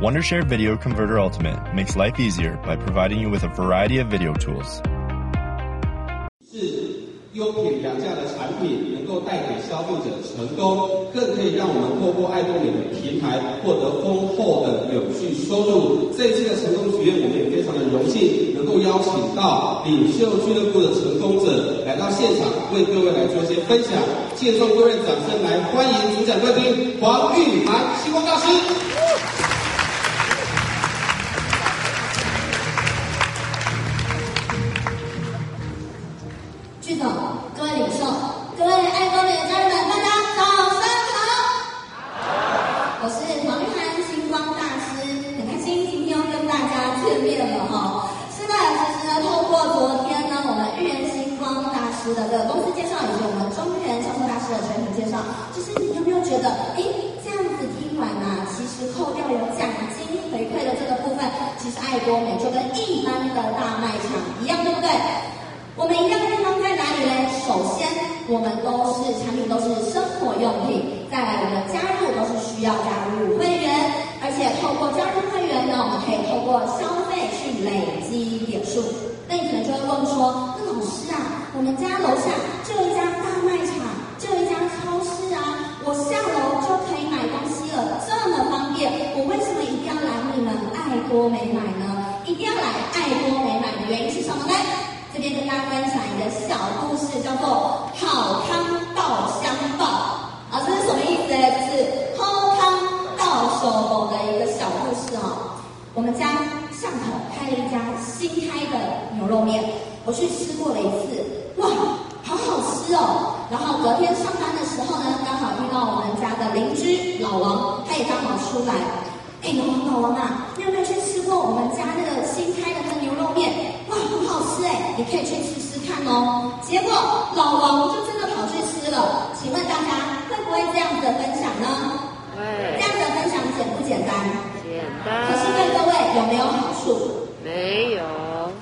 Wondershare Video Converter Ultimate makes life easier by providing you with a variety of video tools. 优品良价的产品能够带给消费者成功，更可以让我们透过爱动美的平台获得丰厚的有序收入。这一期的成功学院，我们也非常的荣幸能够邀请到领袖俱乐部的成功者来到现场，为各位来做一些分享。借送各位掌声来欢迎主讲贵宾黄玉涵星光大师。用品再来我们的加入都是需要加入会员而且透过加入会员呢我们可以透过消费去累积点数那你们就会问说那老师啊我们家楼下就一家大卖场就一家超市啊我下楼就可以买东西了这么方便我为什么一定要来你们爱多美买呢一定要来爱多美买的原因是什么呢这边跟大家分享一个小故事叫做好康我们家巷口开了一家新开的牛肉面，我去吃过了一次，哇，好好吃哦！然后昨天上班的时候呢，刚好遇到我们家的邻居老王，他也刚好出来。哎，老王老王啊，你有没有去吃过我们家那个新开的那牛肉面？哇，很好吃哎！你可以去吃吃看哦。结果老王就真的跑去吃了。请问大家会不会这样子的分享呢？这样子的分享简不简单？可是对各位有没有好处？没有。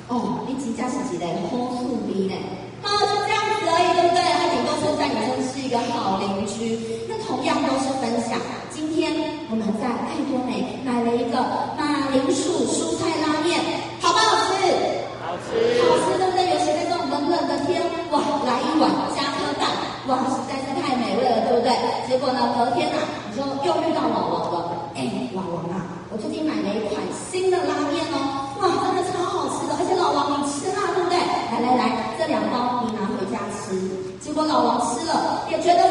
哦，你请假是几类？空腹逼呢？哦，就这样子而已，对不对？他顶多说在你身是一个好邻居。那同样都是分享。今天我们在爱多美买了一个马铃薯蔬菜拉面，好不好吃？好吃。好吃，对不对？尤其在这种冷冷的天，哇，来一碗加颗蛋，哇，实在是太美味了，对不对？结果呢，隔天啊，你就又遇到老王了。哎，老王啊。我最近买了一款新的拉面哦。哇，真的超好吃的。而且老王，你吃辣对不对？来来来，这两包你拿回家吃。结果老王吃了，也觉得。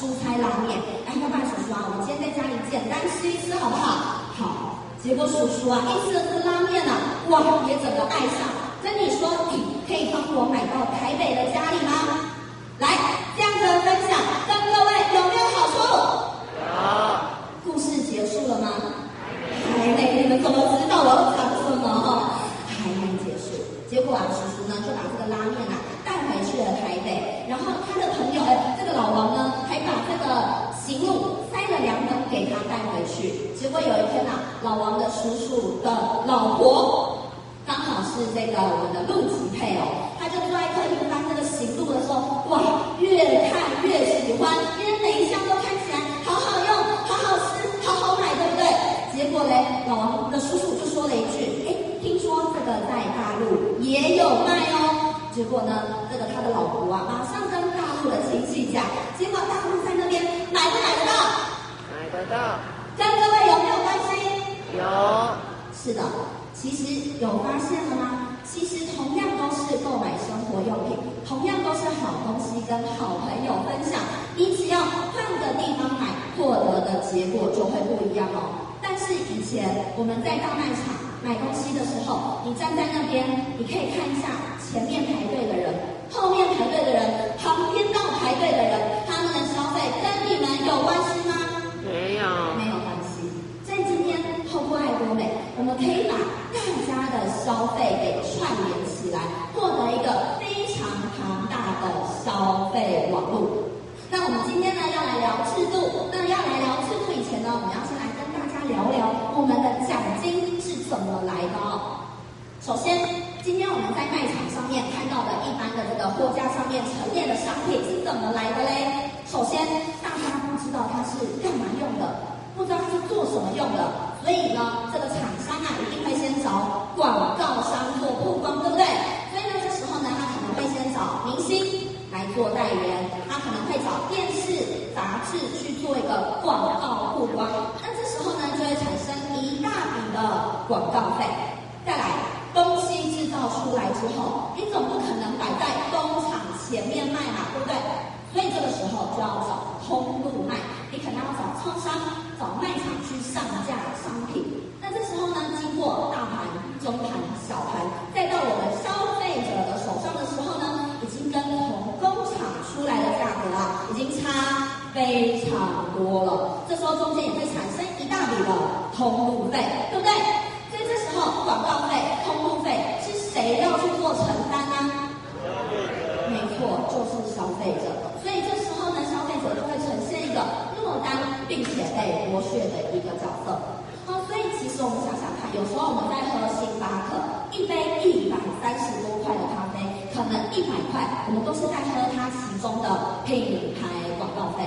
蔬菜拉面。哎，要不然叔叔啊，我们今天在家里简单吃一吃，好不好？好。结果叔叔啊，一吃了这拉面呢、哇，也整个爱上。跟你说，你可以帮我买到台北的家里吗？叔叔的老婆，刚好是这个我们的陆琪配偶，他就坐在客厅翻那个行路的时候，哇，越看越喜欢，因为每一箱都看起来好好用、好好吃、好好买，对不对？结果嘞，老王的叔叔就说了一句：“哎，听说这个在大陆也有卖哦。”结果呢，这个他的老婆啊，马上跟大陆的亲戚讲，结果大陆在那边买不买得到？买得到。真的。有是的其实有发现了吗？其实同样都是购买生活用品同样都是好东西跟好朋友分享你只要换个地方买获得的结果就会不一样哦。但是以前我们在大卖场买东西的时候你站在那边你可以看一下前面排队的人后面排队的人旁边到排队的人可以把大家的消费给串联起来，获得一个非常庞大的消费网络。那我们今天呢，要来聊制度。那要来聊制度以前呢，我们要先来跟大家聊聊我们的奖金是怎么来的。首先，今天我们在卖场上面看到的一般的这个货架上面陈列的商品是怎么来的嘞？首先，大家不知道它是干嘛用的，不知道是做什么用的，所以呢，这个厂商啊一定会先找广告商做曝光，对不对？所以呢，这时候呢，他可能会先找明星来做代言，他可能会找电视、杂志去做一个广告曝光，那这时候呢，就会产生一大笔的广告费。再来，东西制造出来之后，你总不可能摆在工厂前面卖嘛，对不对？所以这个时候就要找通路卖，你可能要找超商、找卖场去上架商品。那这时候呢，经过大盘、中盘、小盘，再到我们消费者的手上的时候呢，已经跟从工厂出来的价格啊，已经差非常多了。这时候中间也会产生一大笔的通路费，对不对？广告费、通路费是谁要去做承担呢？没错，就是消费者。所以这时候呢，消费者就会呈现一个落单并且被剥削的一个角色。好，所以其实我们想想看，有时候我们在喝星巴克一杯一百三十多块的咖啡，可能一百块，我们都是在喝它其中的品牌广告费。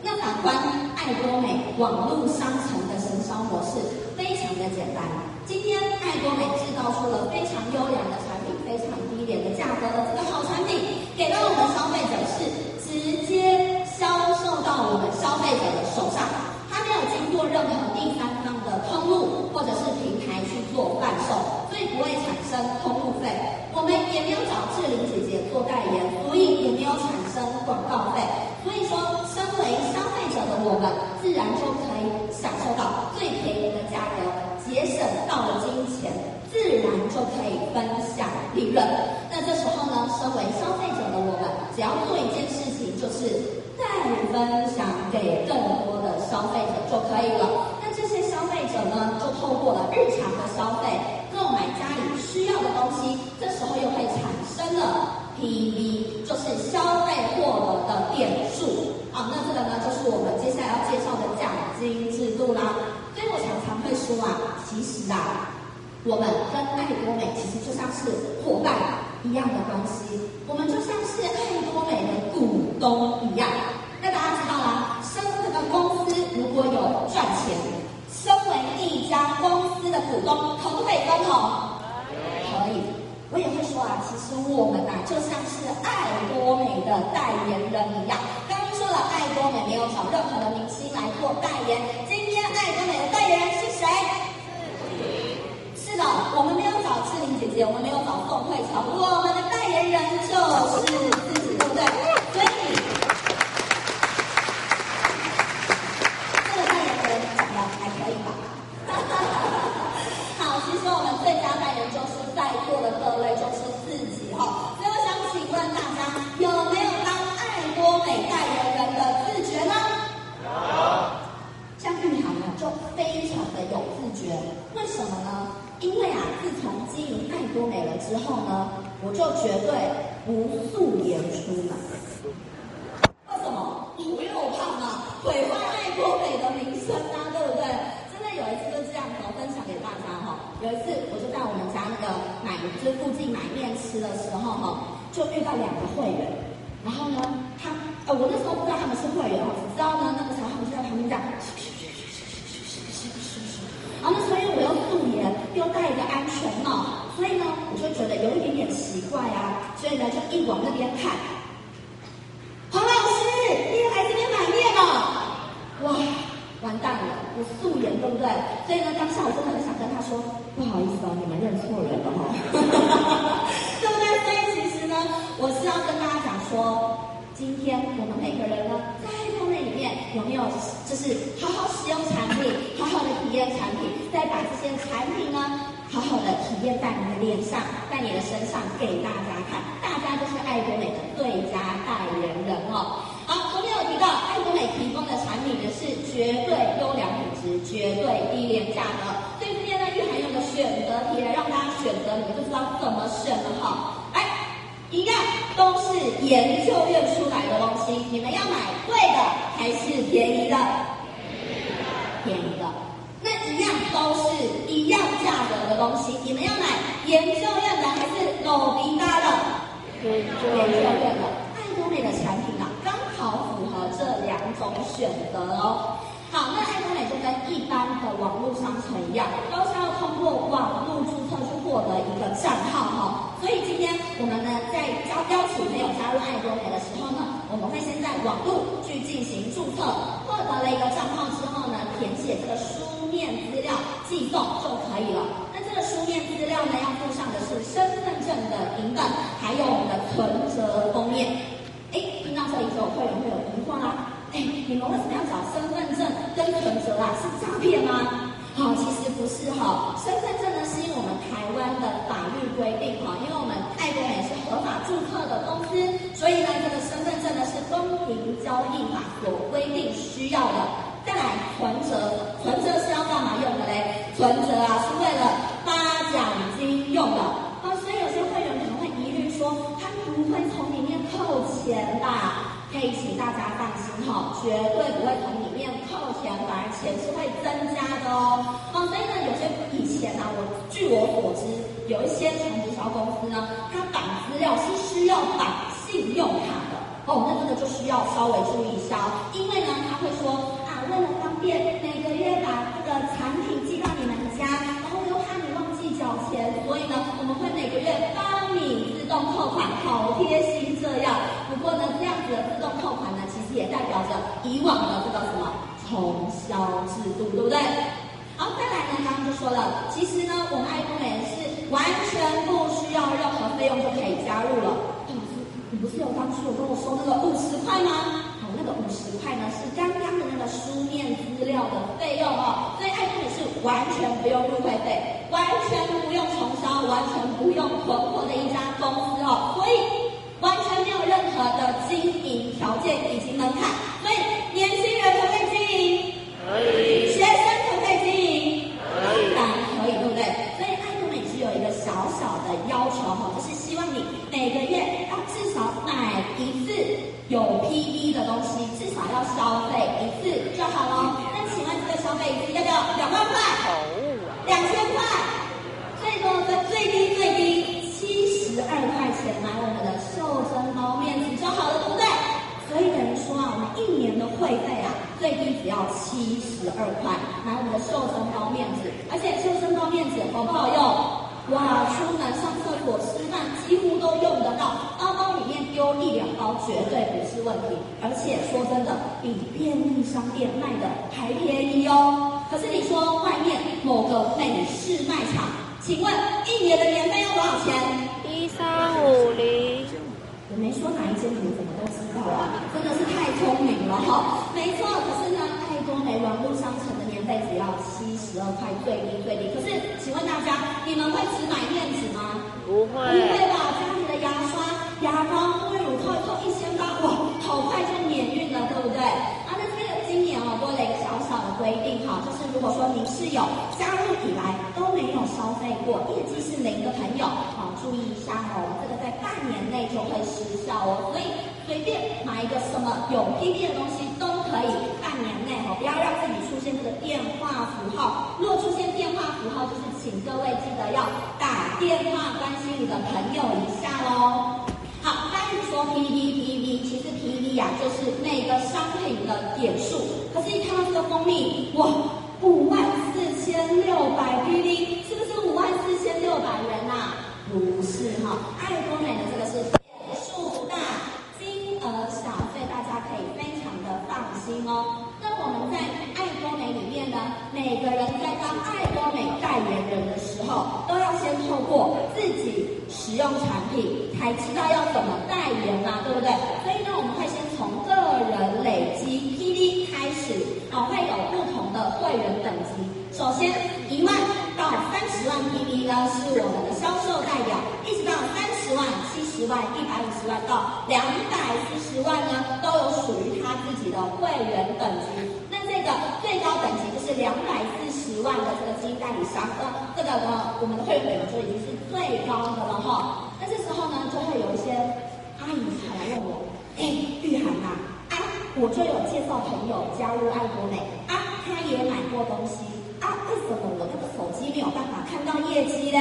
那反观爱多美网络商城的行销模式，非常的简单。今天爱多美制造出了非常优良的产品，非常低廉的价格的这个好产品，给到我们消费者是直接销售到我们消费者的手上，它没有经过任何第三方的通路或者是平台去做贩售，所以不会产生通路费。我们也没有找志玲姐姐做代言，所以也没有产生广告费。所以说，身为消费者的我们，自然就可以享受到最便宜的价格。节省到了金钱，自然就可以分享利润。那这时候呢，身为消费者的我们，只要做一件事情，就是再分享给更多的消费者就可以了。那这些消费者呢，就透过了日常的消费，购买家里需要的东西，这时候又会产生了 PV，就是消费获得的点数。啊，那这个呢，就是我们接下来要介绍的奖金制度啦。所以我常常会说啊，其实啊，我们跟爱多美其实就像是伙伴一样的关系，我们就像是爱多美的好可以？我也会说啊，其实我们呐、啊，就像是爱多美的代言人一样。刚刚说了，爱多美没有找任何的明星来做代言。今天爱多美的代言人是谁？是的，我们没有找志玲姐姐，我们没有找宋慧乔，我们的代言人就是自己，对不对？经营爱多美了之后呢，我就绝对不素颜出门。为什么？我又怕嘛，毁坏爱多美的名声啊，对不对？真的有一次就这样子，我分享给大家哈。有一次，我就在我们家那个买就附近买面吃的时候哈，就遇到两个会员，然后呢，他呃，我那时候不知道他们是会员，我只知道呢，那个时候他们就在旁边这样。然后呢，所以我又素颜，又戴一个安全帽，所以呢，我就觉得有一点点奇怪啊。所以呢，就一往那边看，黄老师，你也来这边买面了？哇，完蛋了，我素颜对不对？所以呢，当下我真的很想跟他说，不好意思哦，你们认错人了哈，对不对？所以其实呢，我是要跟大家讲说，今天我们每个人呢，在后面里面有没有就是好好使用产品？好好的体验产品，再把这些产品呢，好好的体验在你的脸上，在你的身上给大家看，大家都是爱多美的最佳代言人哦。好，昨天有提到爱多美提供的产品呢是绝对优良品质，绝对低廉价格。所以这边呢，玉涵用的选择题来让大家选择，你们就知道怎么选了哈。哎，一样都是研究院出来的东西，你们要买贵的还是便宜的？样都是一样价格的东西，你们要买研究院的还是鲁比达的？研究院的。爱多美的产品啊，刚好符合这两种选择哦。好，那爱多美就跟一般的网络商城一样，都是要通过网络注册去获得一个账号哈。所以今天我们呢，在邀邀请没有加入爱多美的时候呢，我们会先在网络去进行注册，获得了一个账号之后呢，填写这个书面资料寄送就可以了。那这个书面资料呢，要附上的是身份证的影本，还有我们的存折封面。哎，听到这里就会有会有疑惑啦。哎，你们为什么要找身份证跟存折啊？是诈骗吗？好，其实不是哈。身份证呢，是因为我们台湾的法律规定哈，因为我们爱多美是合法注册的公司，所以呢，这个身份证呢是公平交易法所规定需要的。再来，存折，存折是要干嘛用的嘞？存折啊，是为了发奖金用的。啊，所以有些会员可能会疑虑说，他不会从里面扣钱吧？可以请大家放心哈，绝对不会从里面扣钱，反而钱是会增加的哦。啊，所以呢，有些以前呢、啊，我据我所知，有一些传直销公司呢，它绑资料是需要绑信用卡的哦，那这个就需要稍微注意一下哦，因为呢，他会说，为了方便每个月把这个产品寄到你们家，然后又怕你忘记缴钱，所以呢，我们会每个月帮你自动扣款，好贴心这样。不过呢，这样子的自动扣款呢，其实也代表着以往的这个什么冲销制度，对不对？好，再来呢，刚刚就说了，其实呢，我们爱多美是完全不需要任何费用就可以加入了。老师，你不是有当初有跟我说那个五十块吗？五十块呢是刚刚的那个书面资料的费用哦，所以爱多美是完全不用入会费，完全不用重销，完全不用囤货的一家公司哦，所以。完全没有任何的经营条件以及门槛，所以年轻人可不可以经营？可以。学生可不可以经营？可以。当然可以，对不对？所以爱多美只有一个小小的要求哦，就是希望你每个月要至少买一次有 PV 的东西，至少要消费一次就好了。那请问这个消费一次要不要两万块？两千块？最多的最低最低七十二块钱买我们的。瘦身包面子就好了，对不对？所以等于说啊，我们一年的会费啊，最低只要七十二块，买我们的瘦身包面子，而且瘦身包面子好不好用？哇，出门上厕所、吃饭几乎一两包绝对不是问题。而且说真的，比便利商店卖的还便宜哦。可是你说外面某个美式卖场，请问一年的年费要多少钱？一三五零。我没说哪一间，你们怎么都知道啊？真的是太聪明了哈！没错，可是呢，太多美网络商城的年费只要七十二块，最低最低。可是，请问大家，你们会只买面纸吗？不会。不会吧？家里的牙刷、牙膏、先发，哇，好快就免运了，对不对？啊，那这个今年哦，多了一个小小的规定哈，就是如果说您是有加入以来都没有消费过，业绩是零的朋友，好，注意一下哦，这个在半年内就会失效哦，所以随便买一个什么有 PV 的东西都可以，半年内哈，不要让自己出现这个电话符号。若出现电话符号，就是请各位记得要打电话关心你的朋友一下喽。说 PV PV，其实 PV 呀、啊、就是那个商品的点数，可是一看到这个蜂蜜，哇，五万四千六百 PV，是不是五万四千六百元呐、不是哈，爱多美的这个是。点数大，金额小，所以大家可以非常的放心哦，每个人在当爱多美代言人的时候，都要先透过自己使用产品，才知道要怎么代言嘛，对不对？所以呢，我们会先从个人累积 PD 开始，哦，会有不同的会员等级。首先，一万到三十万 PD 呢，是我们的销售代表，一直到三十万、七十万、一百五十万到两百四十万呢，都有属于他自己的会员等级。这个最高等级就是两百四十万的这个基金代理商，呃，这个呢，我们的会员等级就已经是最高的了哈。那这时候呢，就会有一些阿姨才来问我，哎，玉涵呐，啊，我就有介绍朋友加入爱多美，啊，他也买过东西，啊，为什么我那个手机没有办法看到业绩嘞？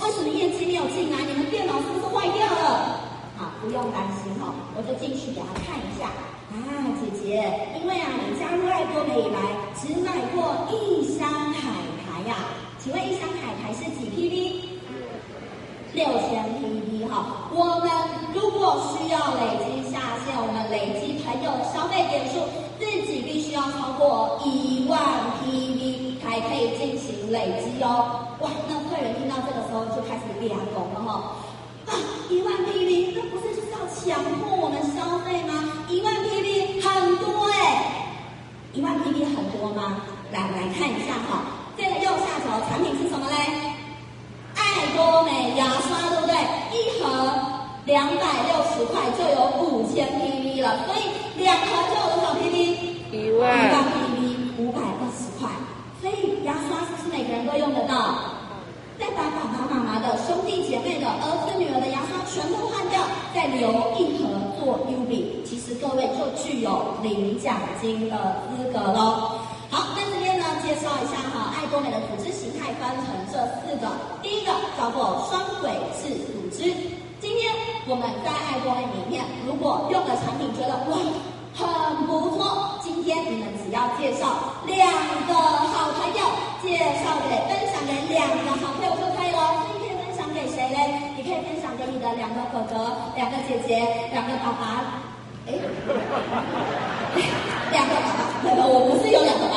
为什么业绩没有进来？你们电脑是不是坏掉了？好，不用担心哈，我就进去给他看一下。啊，姐姐，因为啊，你加入爱多美以来，只买过一箱海苔呀。请问一箱海苔是几 PV？六千 PV 哈。我们如果需要累积下线，我们累积朋友消费点数，自己必须要超过一万 PV 才可以进行累积哦。哇，那客人听到这个时候就开始脸红了哈。啊，一万 PV，那不是就是要强迫我们消费吗？一万 PV 很多哎，一万 PV 很多吗？来，我们来看一下哈，这个右下角的产品是什么嘞？爱多美牙刷，对不对？一盒两百六十块就有五千 PV 了，所以两盒就有多少 PV？一万。一万 PV 五百二十块，所以牙刷是不是每个人都用得到？再把爸爸妈妈的兄弟姐妹的儿子女儿的牙刷全部换掉，再留一盒做 U 比，其实各位就具有领奖金的资格喽。介绍一下哈，爱多美的组织形态分成这四个，第一个叫做双轨制组织。今天我们在爱多美里面，如果用的产品觉得哇很不错，今天你们只要介绍两个好朋友，介绍给分享给两个好朋友就可以了。你可以分享给你可以分享给你的两个哥哥、两个姐姐、两个爸爸。哎，两个爸爸，我不是有两个，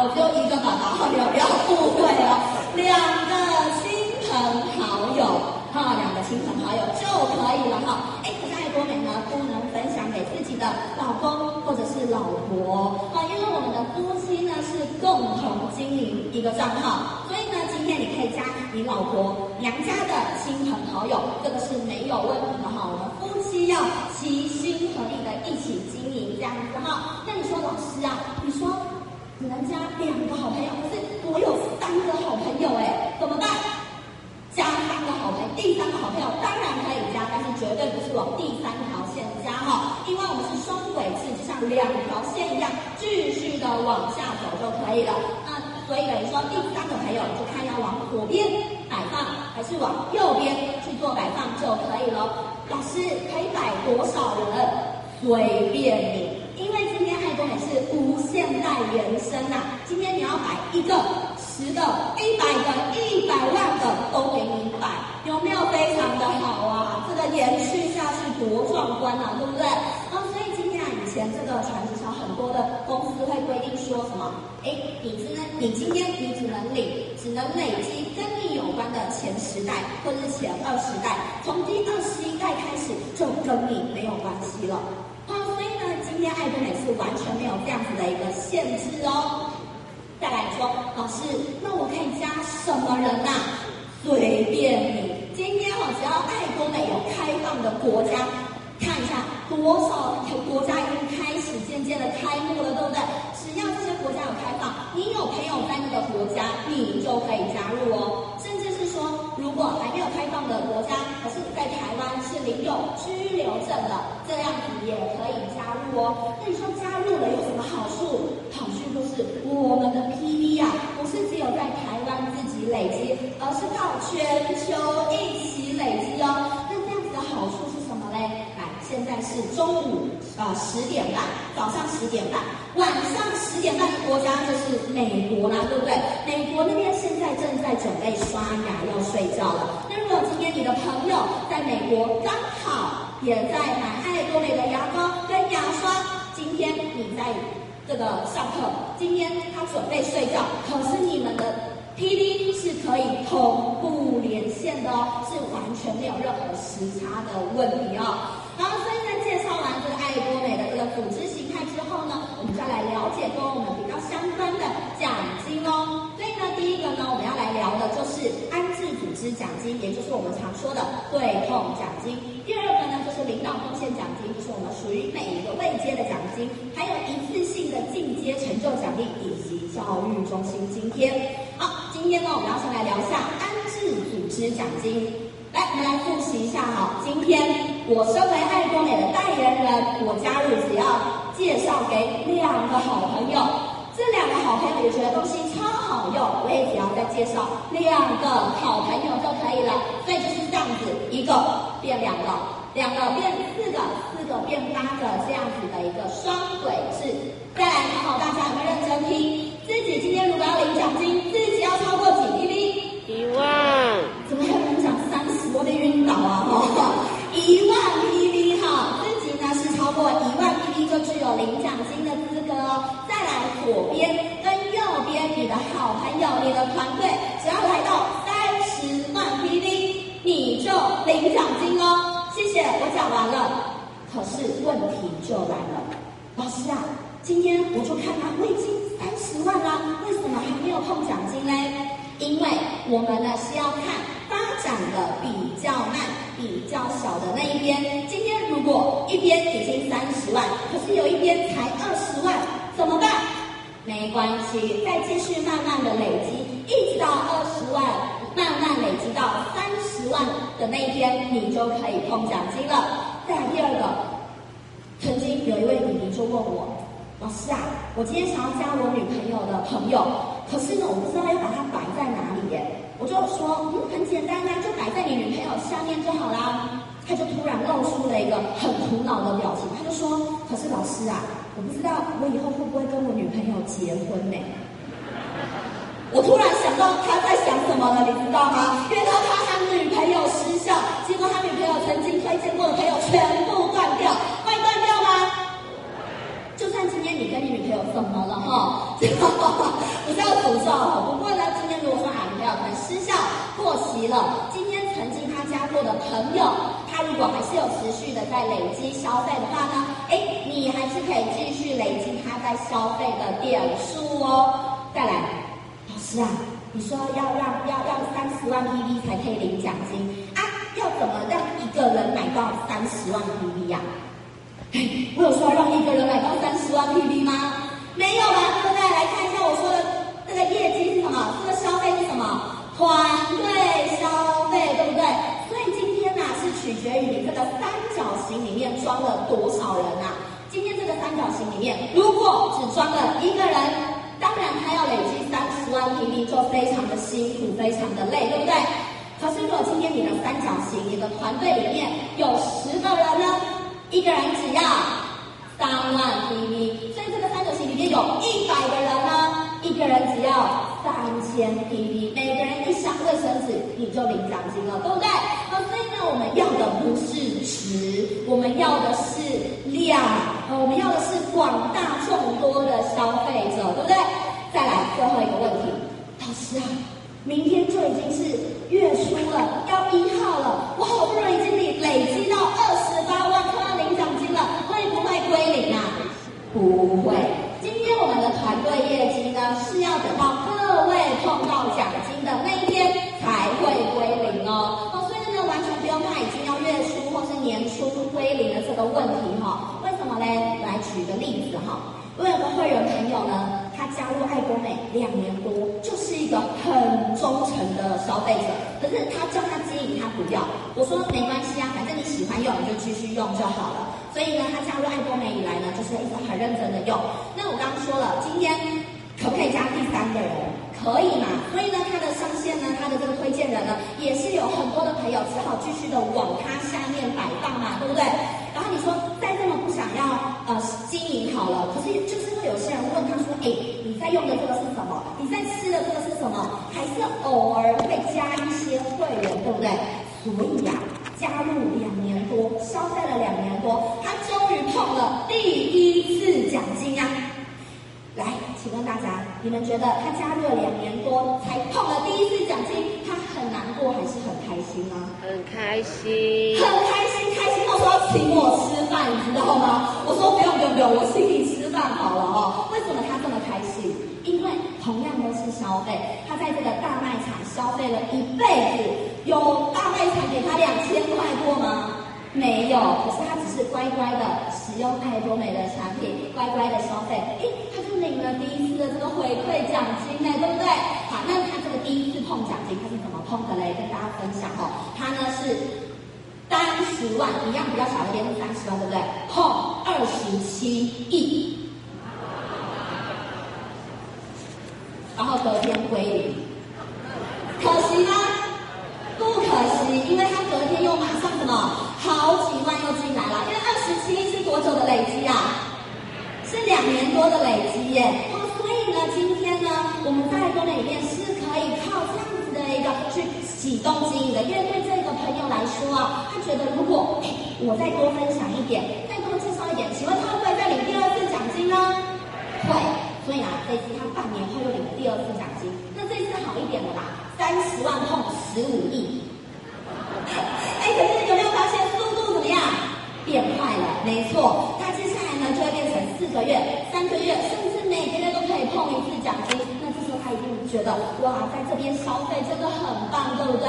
我只有一个爸爸，你们不要误会哦。两个亲朋好友，哈，两个亲朋好友就可以了哈。哎，可是爱多美呢，不能分享给自己的老公或者是老婆啊，因为我们的夫妻呢是共同经营一个账号，所以呢，今天你可以加你老婆娘家的亲朋好友，这个是没有问题的哈。我们夫妻要齐心合力的一起经营这样子哈。那你说老师啊，你说只能加两个好朋友，可是我有三个好朋友哎，怎么办？加三个好朋友，第三个好朋友当然可以加，但是绝对不是往第三条线加哈，因为我们是双轨制，就像两条线一样，继续的往下走就可以了。那所以等于说第三个朋友就看要往左边摆放，还是往右边去做摆放就可以了。老师可以摆多少人？随便你，因为今天爱多美是无限代延伸呐、啊，今天你要摆一个。十个、一百个、一百万个都给你摆，有没有非常的好啊？这个延续下去多壮观啊，对不对？啊，所以今天啊，以前这个传直销很多的公司会规定说什么？哎，你只能，你今天你只能领，只能累积跟你有关的前十代或者是前二十代，从第二十一代开始就跟你没有关系了。今天爱多美是完全没有这样子的一个限制哦。再来说，老师，那我可以加什么人呐、啊？随便你。今天哦，只要爱多美有开放的国家，看一下多少个国家已经开始渐渐的开幕了，对不对？只要这些国家有开放，你有朋友在那个国家，你就可以加入哦。如果还没有开放的国家，可是在台湾是领有居留证的，这样子也可以加入哦。那你说加入了有什么好处？好处就是我们的 PV 啊，不是只有在台湾自己累积，而是到全球一起累积哦。那这样子的好处是什么嘞？来，现在是中午啊十点半，早上十点半，晚上十点半的国家就是美国啦，对不对？美国那边现在正在准备刷牙要睡觉了。那如果今天你的朋友在美国刚好也在买爱多美的牙膏跟牙刷，今天你在。这个上课，今天他准备睡觉，可是你们的 P D 是可以同步连线的哦，是完全没有任何时差的问题哦。好，所以呢，介绍完这个爱多美的这个组织，我们再来了解跟我们比较相关的奖金哦。所以呢，第一个呢，我们要来聊的就是安置组织奖金，也就是我们常说的对痛奖金。第二个呢，就是领导贡献奖金，就是我们属于每一个位阶的奖金，还有一次性的进阶成就奖励以及教育中心津贴。好，今天呢，我们要先来聊一下安置组织奖金。来，我们来复习一下哈。今天我身为爱多美的代言人，我加入只要介绍给两个好朋友，这两个好朋友也觉得东西超好用，我也只要再介绍两个好朋友就可以了。所以就是这样子，一个变两个，两个变四个，四个变八个，这样子的一个双轨制。再来，考考大家有没有认真听？自己今天如果要领奖金，就具有领奖金的资格哦。再来左边跟右边，你的好朋友、你的团队，只要来到三十万 PV，你就领奖金哦。谢谢，我讲完了。可是问题就来了，老师啊，今天我就看他已经三十万了，为什么还没有碰奖金呢？因为我们呢是要看。发展的比较慢、比较小的那一边，今天如果一边已经三十万，可是有一边才二十万，怎么办？没关系，再继续慢慢的累积，一直到二十万，慢慢累积到三十万的那一天，你就可以碰奖金了。再来第二个，曾经有一位弟弟就问我，老师啊，我今天想要加我女朋友的朋友，可是呢，我不知道要把它摆在哪里耶。我就说，嗯，很简单啊，就摆在你女朋友下面就好啦。他就突然露出了一个很苦恼的表情，他就说：“可是老师啊，我不知道我以后会不会跟我女朋友结婚呢？”我突然想到他在想什么了，你知道吗？因为他怕他女朋友失效，结果他女朋友曾经推荐过的朋友全部断掉，会断掉吗？就算今天你跟你女朋友怎么了哈？不要诅咒，不过呢，今天如果说啊。可能失效过期了。今天曾经他加过的朋友，他如果还是有持续的在累积消费的话呢，哎，你还是可以继续累积他在消费的点数哦。再来，老师啊，你说要让要要三十万 PV 才可以领奖金啊？要怎么让一个人买到三十万 PV 呀？我有说让一个人买到三十万 PV 吗？没有吧？对不对？来看一下我说的。这个业绩是什么？这个消费是什么？团队消费，对不对？所以今天呢、是取决于你这个三角形里面装了多少人啊。今天这个三角形里面，如果只装了一个人，当然他要累积三十万 PV 就非常的辛苦，非常的累，对不对？可是如果今天你的三角形，你的团队里面有十个人呢，一个人只要三万 PV，所以这个三角形里面有一百个人呢。一个人只要三千 PV，每个人一箱卫生纸，你就领奖金了，对不对？那所以呢，我们要的不是值，我们要的是量，我们要的是广大众多的消费者，对不对？再来最后一个问题，老师啊，明天就已经是月初了，要一号了，我好不容易已经累我说没关系啊，反正你喜欢用，你就继续用就好了。所以呢，他加入爱多美以来呢，就是一直很认真的用。那我刚刚说了，今天可不可以加第三个人？可以嘛？所以呢，他的上线呢，他的这个推荐人呢，也是有很多的朋友只好继续的往他下面摆放嘛，对不对？然后你说再这么不想要呃经营好了，可是就是会有些人问他说，哎，你在用的这个是什么？你在吃的这个是什么？还是偶尔会加一些会员，对不对？所以呀、啊。加入两年多，消费了两年多，他终于碰了第一次奖金呀！来，请问大家，他加入了两年多才碰了第一次奖金，他很难过还是很开心呢？很开心，很开心，开心到说要请我吃饭，你知道吗？我说不用不用不用，我请你吃饭好了哦。为什么他这么开心？因为同样都是消费，他在这个大卖场消费了一辈子，有大卖场给他两千块过吗？没有，可是他只是乖乖的使用爱多美的产品，乖乖的消费，诶，他就领了第一次的这个回馈奖金呢，对不对？好，那他这个第一次碰奖金，他是怎么碰的嘞？跟大家分享哦，他呢是三十万，一样比较小一点，是三十万，对不对？碰二十七亿。然后隔天归零，可惜吗？不可惜，因为他隔天又马上什么，好几万又进来了。因为二十七是多久的累积啊？是两年多的累积耶。哦，所以呢，今天呢，我们在公园里面是可以靠这样子的一个去启动经营的。因为对这个朋友来说啊，他觉得如果哎，我再多分享一点，再多介绍一点，请问他会不会再领第二次奖金呢？会。所以啊，这次他半年后又领了第二次奖金，那这次好一点的啦，三十万碰十五亿。哎，可是你有没有发现速度怎么样？变快了，没错。他接下来呢就会变成四个月、三个月，甚至每个月都可以碰一次奖金。那这时候他一定觉得哇，在这边消费真的很棒，对不对？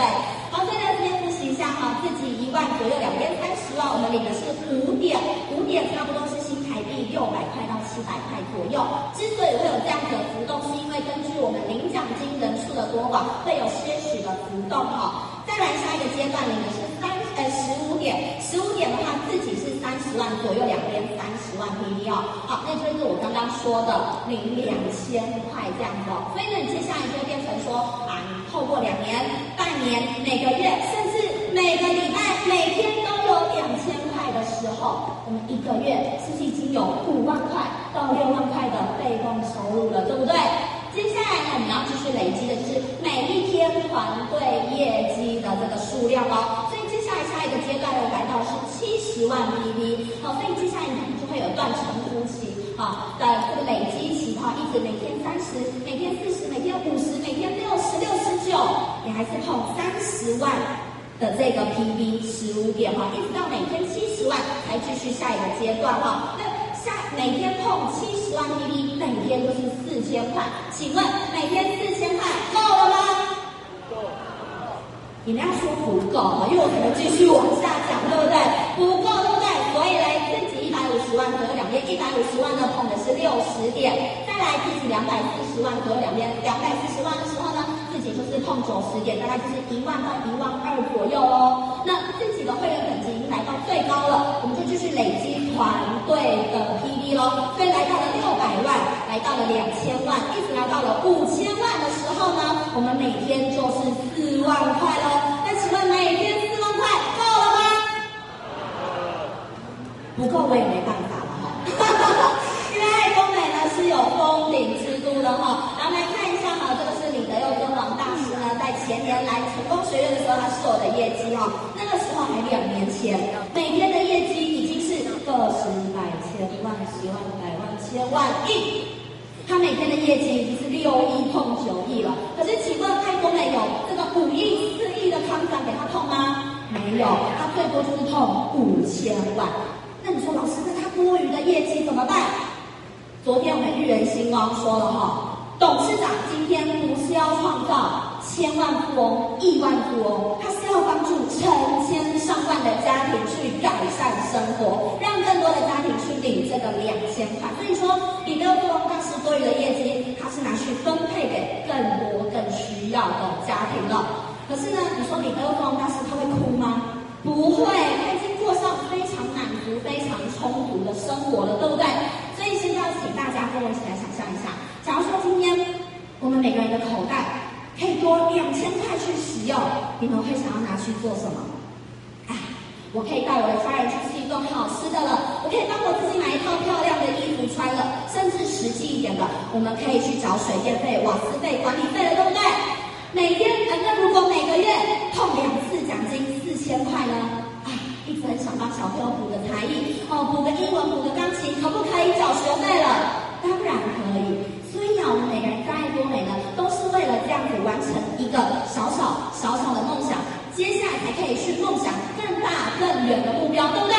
好，再在这边复习一下哈，自己一万左右，两边三十万，我们领的是五点，五点差不多是新台币六百块到七百块左右。之所以会有这样子的浮动，是因为根据我们领奖金人数的多寡，会有些许的浮动哈。再来下一个阶段领的是三呃十五点，十五点的话十万左右，两边三十万 PV 哦。好，那就是我刚刚说的领两千块这样子。所以呢，你接下来就会变成说啊，你透过两年、半年、每个月，甚至每个礼拜、每天都有两千块的时候，我们一个月是不是已经有五万块到六万块的被动收入了，对不对？接下来呢，你要继续累积的就是每一天团队业绩的这个数量哦。下一个阶段又来到是七十万 PV，好，所以接下来你就会有断层突起啊的这个累积期哈，一直每天三十，每天四十，每天五十，每天六十，六十九，你还是碰三十万的这个 PV 十五点哈，一直到每天七十万才继续下一个阶段哈。那下每天碰七十万 PV，每天都是四千块，请问每天四千块够了吗？你们要说不够，因为我可能继续往下讲，对不对？不够，对不对？所以嘞，自己一百五十万左右，两边一百五十万呢，碰的是六十点，再来自己两百四十万左右，两边两百四十万的时候呢，自己就是碰九十点，大概就是一万到一万二左右哦。那自己的会员等级已经来到最高了，我们这就继续累积。团队的 PV 咯，所以来到了六百万，来到了两千万，一直来到了五千万的时候呢，我们每天就是四万块喽。那请问每天四万块够了吗？不够我也没办法了哈，因为爱多美呢是有封顶制度的哈。然后来看一下哈，这个是李德佑跟王大师呢，在前年来成功学院的时候，他是我的业绩哈，那个时候还两年前，每天的业绩已经是。个十百千万十万百万千万亿，他每天的业绩已经是六亿碰九亿了。可是请问泰国没有这个五亿四亿的康展给他碰吗？没有，他最多就是碰五千万。那你说老师，那他多余的业绩怎么办？昨天我们玉人星光说了哈，董事长今天不是要创造。千万富翁、亿万富翁，他是要帮助成千上万的家庭去改善生活，让更多的家庭去领这个两千块。所以说，李德富翁当时多余的业绩，他是拿去分配给更多更需要的家庭了。可是呢，你说李德富翁当时他会哭吗？不会，他已经过上非常满足、非常充足的生活了，对不对？所以现在要请大家跟我一起来想象一下，假如说今天我们每个人的口袋。可以多两千块去使用，你们会想要拿去做什么？哎，我可以带我的家人去吃一顿好吃的了，我可以帮我自己买一套漂亮的衣服穿了，甚至实际一点的，我们可以去找水电费、瓦斯费、管理费了，对不对？每天，反正如果每个月碰两次奖金四千块呢？啊，一直很想帮小朋友补个才艺，哦，补个英文，补个钢琴，可不可以缴学费了？当然可以。所以啊我们每个人再多美呢，了这样子完成一个小小小小的梦想，接下来才可以去梦想更大更远的目标，对不对？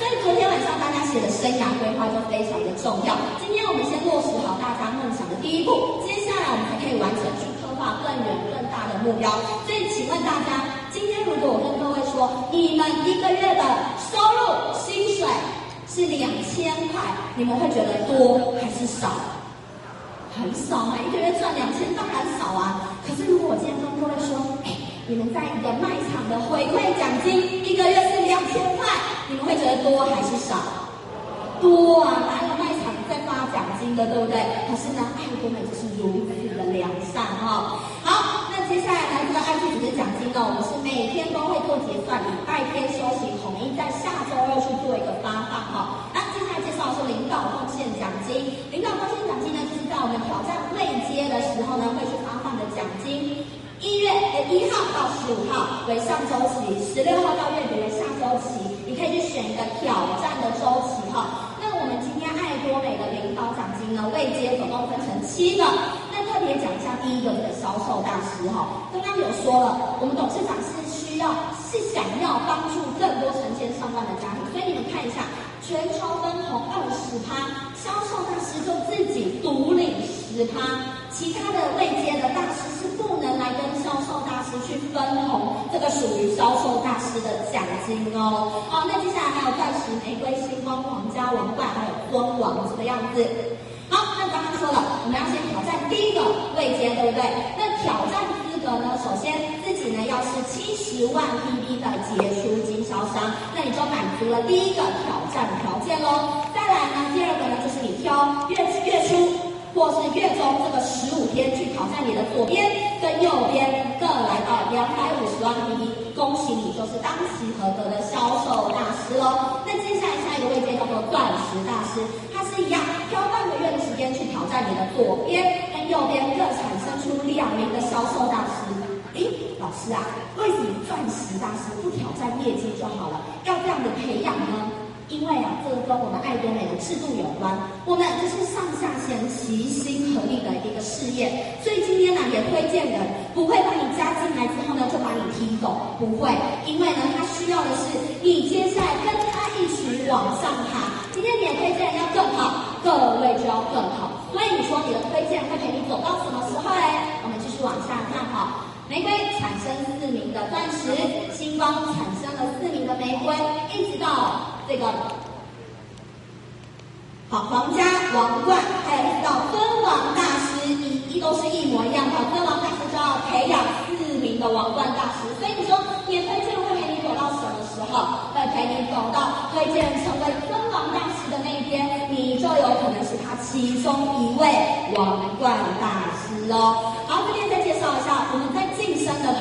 所以昨天晚上大家写的生涯规划就非常的重要。今天我们先落实好大家梦想的第一步，接下来我们才可以完成去刻画更远更大的目标。所以请问大家，今天如果我跟各位说，你们一个月的收入薪水是两千块，你们会觉得多还是少？很少嘛，一个月赚两千当然少啊。可是如果我今天跟各位说，哎，你们在一个卖场的回馈奖金一个月是两千块，你们会觉得多还是少？多啊，哪有卖场在发奖金的，对不对？可是呢，爱多美就是如此的良善哈。好，那接下来呢，这个爱去组织奖金呢，我们是每天都会做结算，礼拜天休息，统一在下周二去做一个发放哈。一号到十五号为上周期，十六号到月底为下周期，你可以去选一个挑战的周期哈。那我们今天爱多美的领导奖金呢，位阶总共分成七个。那特别讲一下第一个这个销售大师哈，刚刚有说了，我们董事长是需要是想要帮助更多成千上万的家庭，所以你们看一下，全球分红二十趴，销售大师就自己独领十趴。其他的位阶的大师是不能来跟销售大师去分红，这个属于销售大师的奖金哦。好，那接下来还有钻石、玫瑰、星光、皇家、王冠，还有光王这个样子。好，那刚刚说了，我们要先挑战第一个位阶，对不对？那挑战资格呢，首先自己呢要是七十万 PB 的杰出经销商，那你就满足了第一个挑战条件喽。再来呢，第二个呢就是你挑月月初。或是月中这个十五天去挑战你的左边跟右边各来到两百五十万 PV，恭喜你就是当期合格的销售大师喽。那接下来下一个位阶叫做钻石大师，他是一样挑半个月的时间去挑战你的左边跟右边各产生出两名的销售大师。诶，老师啊，为什么钻石大师不挑战业绩就好了，要这样的培养呢？因为啊，这个跟我们爱多美的制度有关。我们这是上下线齐心合力的一个事业，所以今天呢，也推荐人不会把你加进来之后呢，就把你踢走，不会。因为呢，他需要的是你接下来跟他一起往上爬。今天你的推荐人要更好，各位就要更好。所以你说你的推荐会陪你走到什么时候嘞？我们继续往下看哈。玫瑰产生四名的钻石，星光产生了四名的玫瑰，一直到。这个好，皇家王冠，还有一道尊王大师，一一都是一模一样的。尊王大师就要培养四名的王冠大师，所以你说，你推荐会陪你走到什么时候？会陪你走到推荐成为尊王大师的那一天，你就有可能是他其中一位王冠大师哦。好，这边再介绍一下，我们在晋升的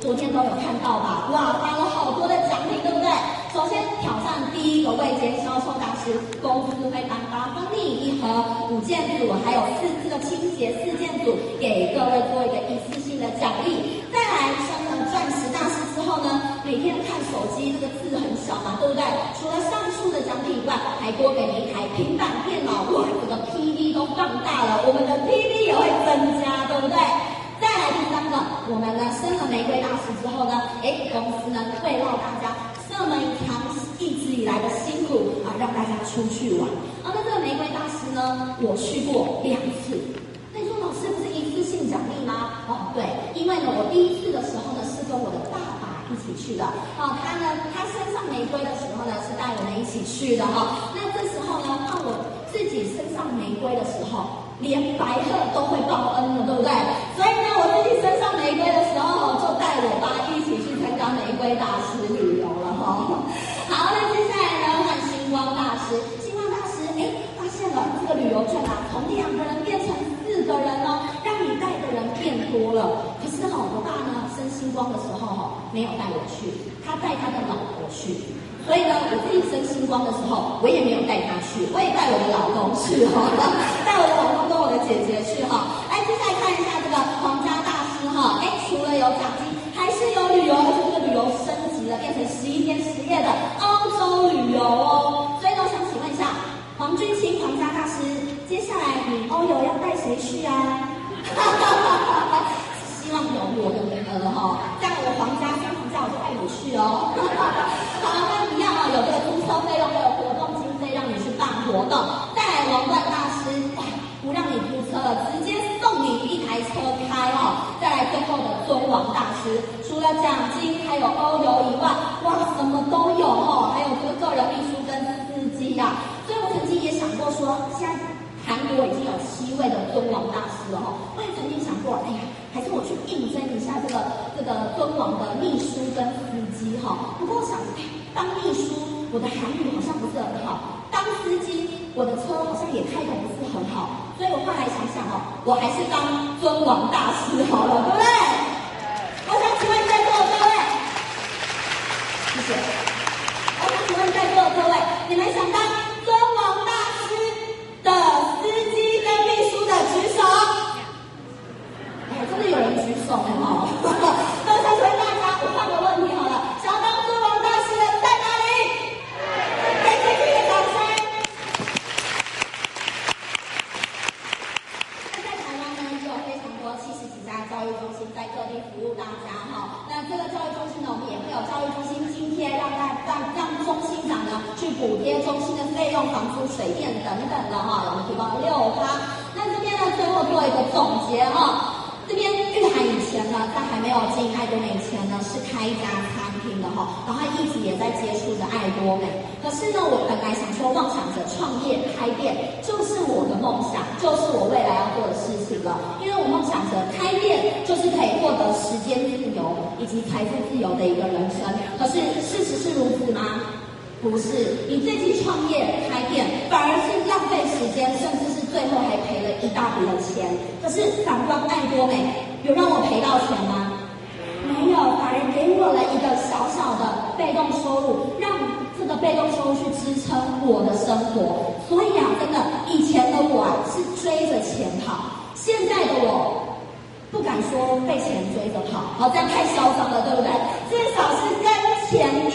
昨天都有看到吧？哇，发了好多的奖品，对不对？首先挑战第一个位阶销售大师，公司会颁八方丽一盒五件组，还有四次的清洁四件组，给各位做一个一次性的奖励。再来升了钻石大师之后呢，每天看手机这个字很小嘛，对不对？除了上述的奖品以外，还多给你一台平板电脑，哇，这个 PD 都放大了，我们的 PD 也会增加，对不对？第三个，我们呢升了玫瑰大师之后呢，哎，公司呢会让大家。这么长一直以来的辛苦啊，让大家出去玩。啊，那这个玫瑰大师呢，我去过两次。那你说老师不是一次性奖励吗？哦，对，因为呢，我第一次的时候呢是跟我的爸爸一起去的。哦，他呢，他身上玫瑰的时候呢是带我们一起去的哈、哦。那这时候呢，换我自己身上玫瑰的时候，连白鹤都会报恩了，对不对？所以呢，我自己身上玫瑰的时候，就带我爸一起去参加玫瑰大师旅游了哈。好，那接下来呢，换星光大师。星光大师，哎，发现了这个旅游券啊，从两个人变成四个人哦，让你带的人变多了。可是哈，我爸呢升星光的时候哈，没有带我去，他带他的老婆去。所以呢，我自己升星光的时候，我也没有带他去，我也带我的老公去哈，姐姐去哈。哎，接下来看一下这个皇家大师哈，哎，除了有奖金，还是有旅游，而且这个旅游升级了，变成十一天十夜的欧洲旅游哦。所以呢，我想请问一下黄君清皇家大师，接下来你欧游要带谁去啊？哈哈哈哈哈希望有我的名额哈，这样我皇家跟皇家我就带你去哦。好，那一样啊，有这个租车费用，还有活动经费让你去办活动。除了奖金还有欧游以外哇什么都有哦还有这个个人秘书跟司机呀。所以我曾经也想过说现在韩国已经有七位的尊王大师了哈我也曾经想过哎呀还是我去应征一下这个这个尊王的秘书跟司机哈。不过我想当秘书我的韩语好像不是很好当司机我的车好像也开的不是很好。所以我后来想想哦我还是当尊王大师好了对不对？间自由以及财富自由的一个人生。可是事实是如此吗？不是，你自己创业开店，反而是浪费时间，甚至是最后还赔了一大笔的钱。可是反观爱多美，有让我赔到钱吗？没有，反而给我了一个小小的被动收入，让这个被动收入去支撑我的生活。所以啊，真的，以前的我啊是追着钱跑，现在的我不敢说被钱追着跑好这样太嚣张了对不对？至少是跟钱